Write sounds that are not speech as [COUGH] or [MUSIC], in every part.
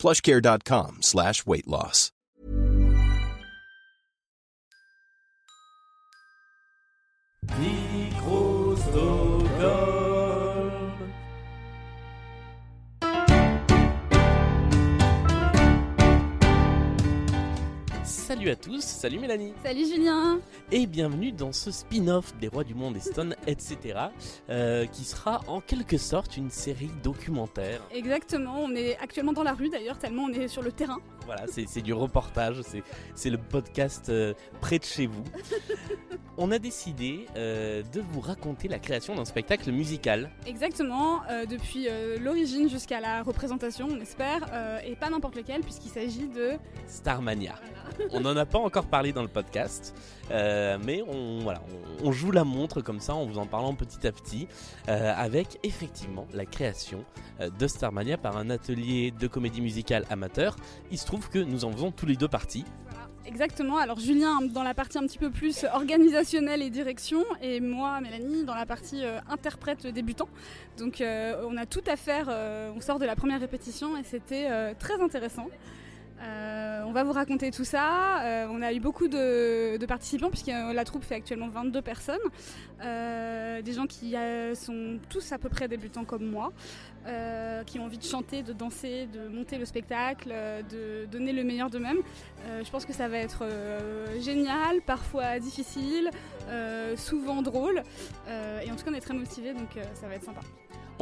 plushcare.com slash weight loss. Salut à tous, salut Mélanie Salut Julien et bienvenue dans ce spin-off des Rois du Monde et Stone, etc. euh, qui sera en quelque sorte une série documentaire. Exactement, on est actuellement dans la rue d'ailleurs, tellement on est sur le terrain. Voilà, c'est du reportage, c'est- c'est le podcast euh, près de chez vous. [LAUGHS] On a décidé euh, de vous raconter la création d'un spectacle musical. Exactement, euh, depuis euh, l'origine jusqu'à la représentation, on espère, et pas n'importe lequel, puisqu'il s'agit de... Starmania. On n'en a pas encore parlé dans le podcast, mais on, voilà, on, on joue la montre comme ça en vous en parlant petit à petit, avec effectivement la création de Starmania par un atelier de comédie musicale amateur. Il se trouve que nous en faisons tous les deux parties. Exactement, alors Julien dans la partie un petit peu plus organisationnelle et direction, et moi, Mélanie, dans la partie euh, interprète débutant. Donc euh, on a tout à faire, euh, on sort de la première répétition, et c'était très intéressant. Euh, on va vous raconter tout ça. Euh, on a eu beaucoup de, participants puisque euh, la troupe fait actuellement 22 personnes. Des gens qui sont tous à peu près débutants comme moi, qui ont envie de chanter, de danser, de monter le spectacle, de donner le meilleur d'eux-mêmes. Je pense que ça va être génial, parfois difficile, souvent drôle. Et en tout cas, on est très motivés, donc ça va être sympa.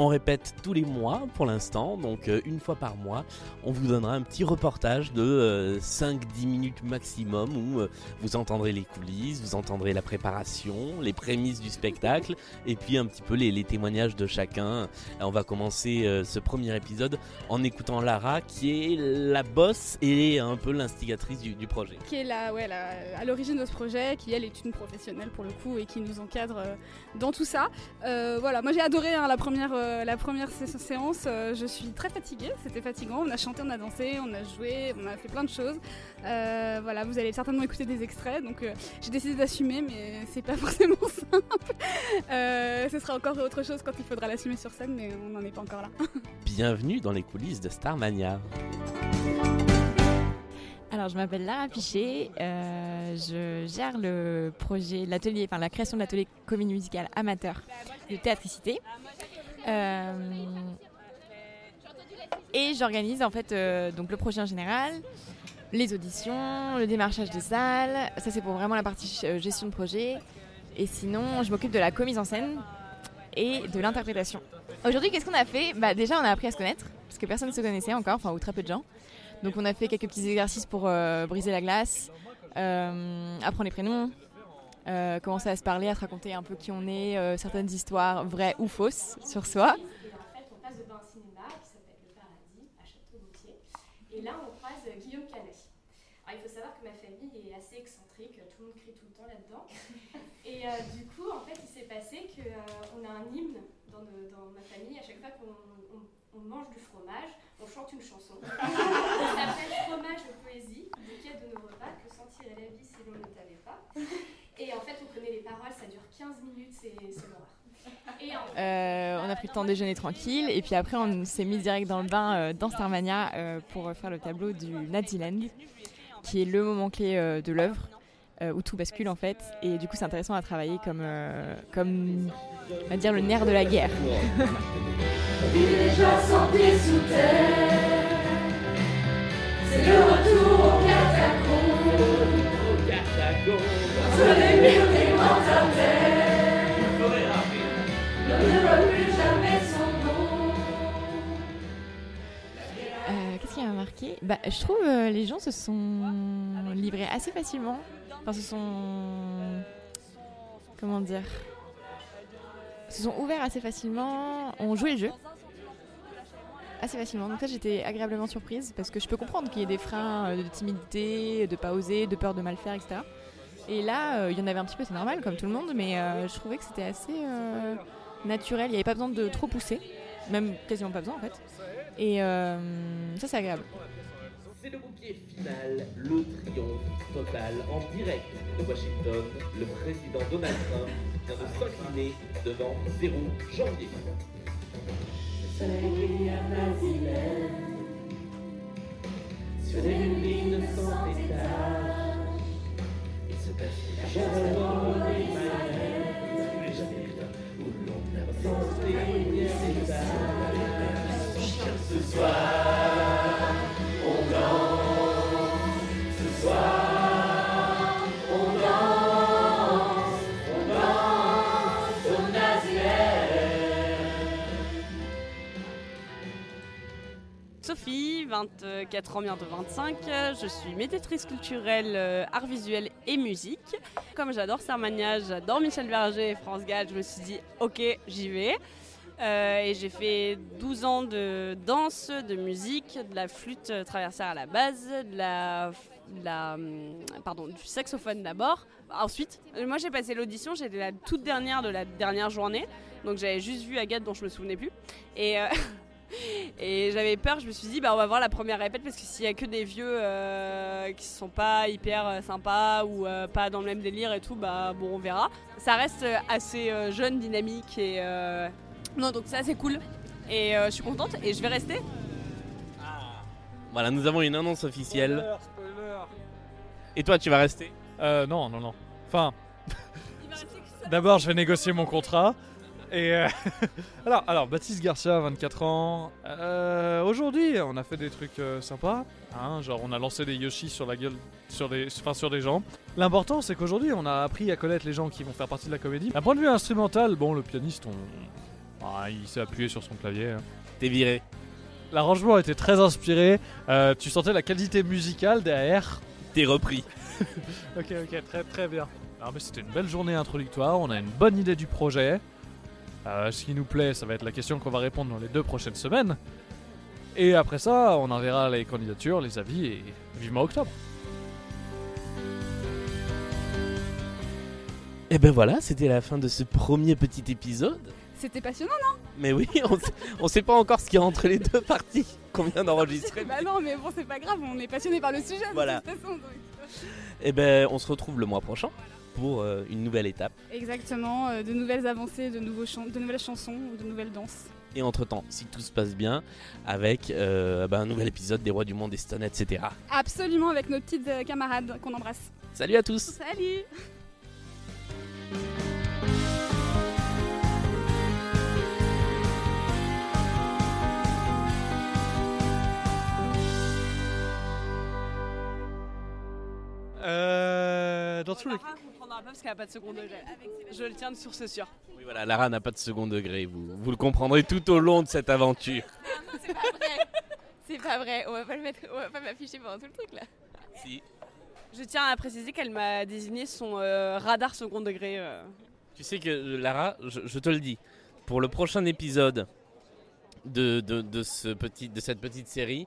On répète tous les mois pour l'instant, donc euh, une fois par mois, on vous donnera un petit reportage de euh, 5-10 minutes maximum où euh, vous entendrez les coulisses, vous entendrez la préparation, les prémices du spectacle et puis un petit peu les, témoignages de chacun. On va commencer euh, ce premier épisode en écoutant Lara qui est la boss et un peu l'instigatrice du, projet. Qui est à l'origine de ce projet, qui elle est une professionnelle pour le coup et qui nous encadre euh, dans tout ça. Euh, voilà, moi j'ai adoré hein, la première, euh, la première sé- séance. euh, je suis très fatiguée, c'était fatigant. On a chanté, on a dansé, on a joué, on a fait plein de choses. Euh, voilà, vous allez certainement écouter des extraits, donc euh, j'ai décidé d'assumer, mais c'est pas [LAUGHS] forcément simple. Euh, ce sera encore autre chose quand il faudra l'assumer sur scène, mais on n'en est pas encore là. [LAUGHS] Bienvenue dans les coulisses de Starmania. Alors, je m'appelle Lara Piché, euh, je gère le projet, l'atelier, enfin la création de l'atelier comédie musicale amateur de Théatricité. Euh, et j'organise en fait euh, donc le projet en général, les auditions, le démarchage des salles. Ça, c'est pour vraiment la partie euh, gestion de projet. Et sinon, je m'occupe de la commise en scène et de l'interprétation. Aujourd'hui, qu'est-ce qu'on a fait? Bah, Déjà, on a appris à se connaître, parce que personne ne se connaissait encore, enfin, ou très peu de gens. Donc on a fait quelques petits exercices pour briser la glace, apprendre les prénoms, euh, commencer à se parler, à se raconter un peu qui on est, euh, certaines histoires vraies ou fausses sur soi. on passe devant un cinéma qui s'appelle Le Paradis à Château-Gautier. Et là, on croise Guillaume Canet. Alors, il faut savoir que ma famille est assez excentrique, tout le monde crie tout le temps là-dedans. [LAUGHS] Et euh, du coup, en fait, il s'est passé qu'on a un hymne dans, nos- dans ma famille. À chaque fois qu'on on- on mange du fromage, on chante une chanson. [LAUGHS] Ça s'appelle Fromage de poésie, bouquet de nos repas, que sentirait la vie si l'on ne t'avait pas. Et en fait, on connaît les paroles, ça dure 15 minutes, c'est l'horreur. [LAUGHS] Euh, on a pris le temps de déjeuner tranquille et puis après on s'est mis direct dans le bain euh, dans Starmania euh, pour faire le tableau du Naziland qui est le moment clé euh, de l'œuvre euh, où tout bascule en fait et du coup c'est intéressant à travailler comme, euh, comme on va dire le nerf de la guerre. [LAUGHS] déjà sans pied sous terre. Bah, Je trouve euh, les gens se sont livrés assez facilement. Enfin, se sont. Comment dire Se sont ouverts assez facilement. ont joué le jeu. assez facilement. Donc ça, j'étais agréablement surprise parce que je peux comprendre qu'il y ait des freins euh, de timidité, de pas oser, de peur de mal faire, etc. Et là, euh, il y en avait un petit peu, c'est normal, comme tout le monde, mais euh, je trouvais que c'était assez naturel. Il n'y avait pas besoin de trop pousser, même quasiment pas besoin en fait. Et ça, c'est agréable. C'est le bouquet final, le triomphe total en direct de Washington. Le président Donald Trump vient de s'incliner devant 0 janvier. Sur des lignes sans étage. Il se passe où l'on a pensé. Ce soir, Sophie, 24 ans, bientôt 25. Je suis médiatrice culturelle, euh, art visuel et musique. Comme j'adore Sarmania, j'adore Michel Berger et France Gall, je me suis dit, ok, j'y vais. Euh, et j'ai fait 12 ans de danse, de musique, de la flûte traversière à la base, de la, pardon, du saxophone d'abord. Ensuite, euh, moi j'ai passé l'audition, j'étais la toute dernière de la dernière journée, donc j'avais juste vu Agathe dont je me souvenais plus. Et, euh, [LAUGHS] [LAUGHS] et j'avais peur, je me suis dit, bah, on va voir la première répète parce que s'il y a que des vieux euh, qui sont pas hyper euh, sympas ou euh, pas dans le même délire et tout, bah bon, on verra. Ça reste euh, assez euh, jeune, dynamique et. euh, Non, donc ça c'est cool. Et euh, je suis contente et je vais rester. Voilà, nous avons une annonce officielle. Et toi, tu vas rester? Euh, non, non, non. Enfin, d'abord, je vais négocier mon contrat. Et euh, [LAUGHS] alors, alors, Baptiste Garcia, 24 ans. Euh, Aujourd'hui, on a fait des trucs euh, sympas. hein, genre, on a lancé des Yoshi sur la gueule, sur des, enfin, sur des gens. L'important, c'est qu'aujourd'hui, on a appris à connaître les gens qui vont faire partie de la comédie. D'un point de vue instrumental, bon, le pianiste, on, ah, il s'est appuyé sur son clavier. hein. T'es viré. L'arrangement était très inspiré. Euh, tu sentais la qualité musicale derrière. T'es repris. [LAUGHS] Ok, ok, très très bien. Alors, mais c'était une belle journée introductoire, on a une bonne idée du projet. Euh, ce qui nous plaît, ça va être la question qu'on va répondre dans les deux prochaines semaines. Et après ça, on enverra les candidatures, les avis et vivement octobre. Et ben voilà, c'était la fin de ce premier petit épisode. C'était passionnant, Mais oui, on sait, on sait pas encore ce qu'il y a entre les deux parties qu'on vient d'enregistrer. Bah non, mais bon, c'est pas grave, on est passionné par le sujet Voilà. de toute façon. donc. Et ben on se retrouve le mois prochain pour euh, une nouvelle étape. Exactement, euh, de nouvelles avancées, de, nouveaux chan- de nouvelles chansons, de nouvelles danses. Et entre temps, si tout se passe bien, avec euh, ben, un nouvel épisode des Rois du Monde, des Stones, etc. Absolument, avec nos petites euh, camarades qu'on embrasse. Salut à tous Salut Euh, dans tous les Lara pas parce qu'elle a pas de second degré. Je le tiens de source c'est sûr. Oui voilà, Lara n'a pas de second degré, vous, vous le comprendrez tout au long de cette aventure. C'est pas vrai. C'est pas vrai. On va pas le mettre, on va pas m'afficher pendant tout le truc là. Si. Je tiens à préciser qu'elle m'a désigné son euh, radar second degré. euh. Tu sais que Lara, je, je te le dis, pour le prochain épisode de, de, de ce petit, de cette petite série,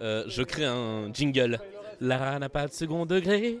euh, je crée un jingle. Lara n'a pas de second degré.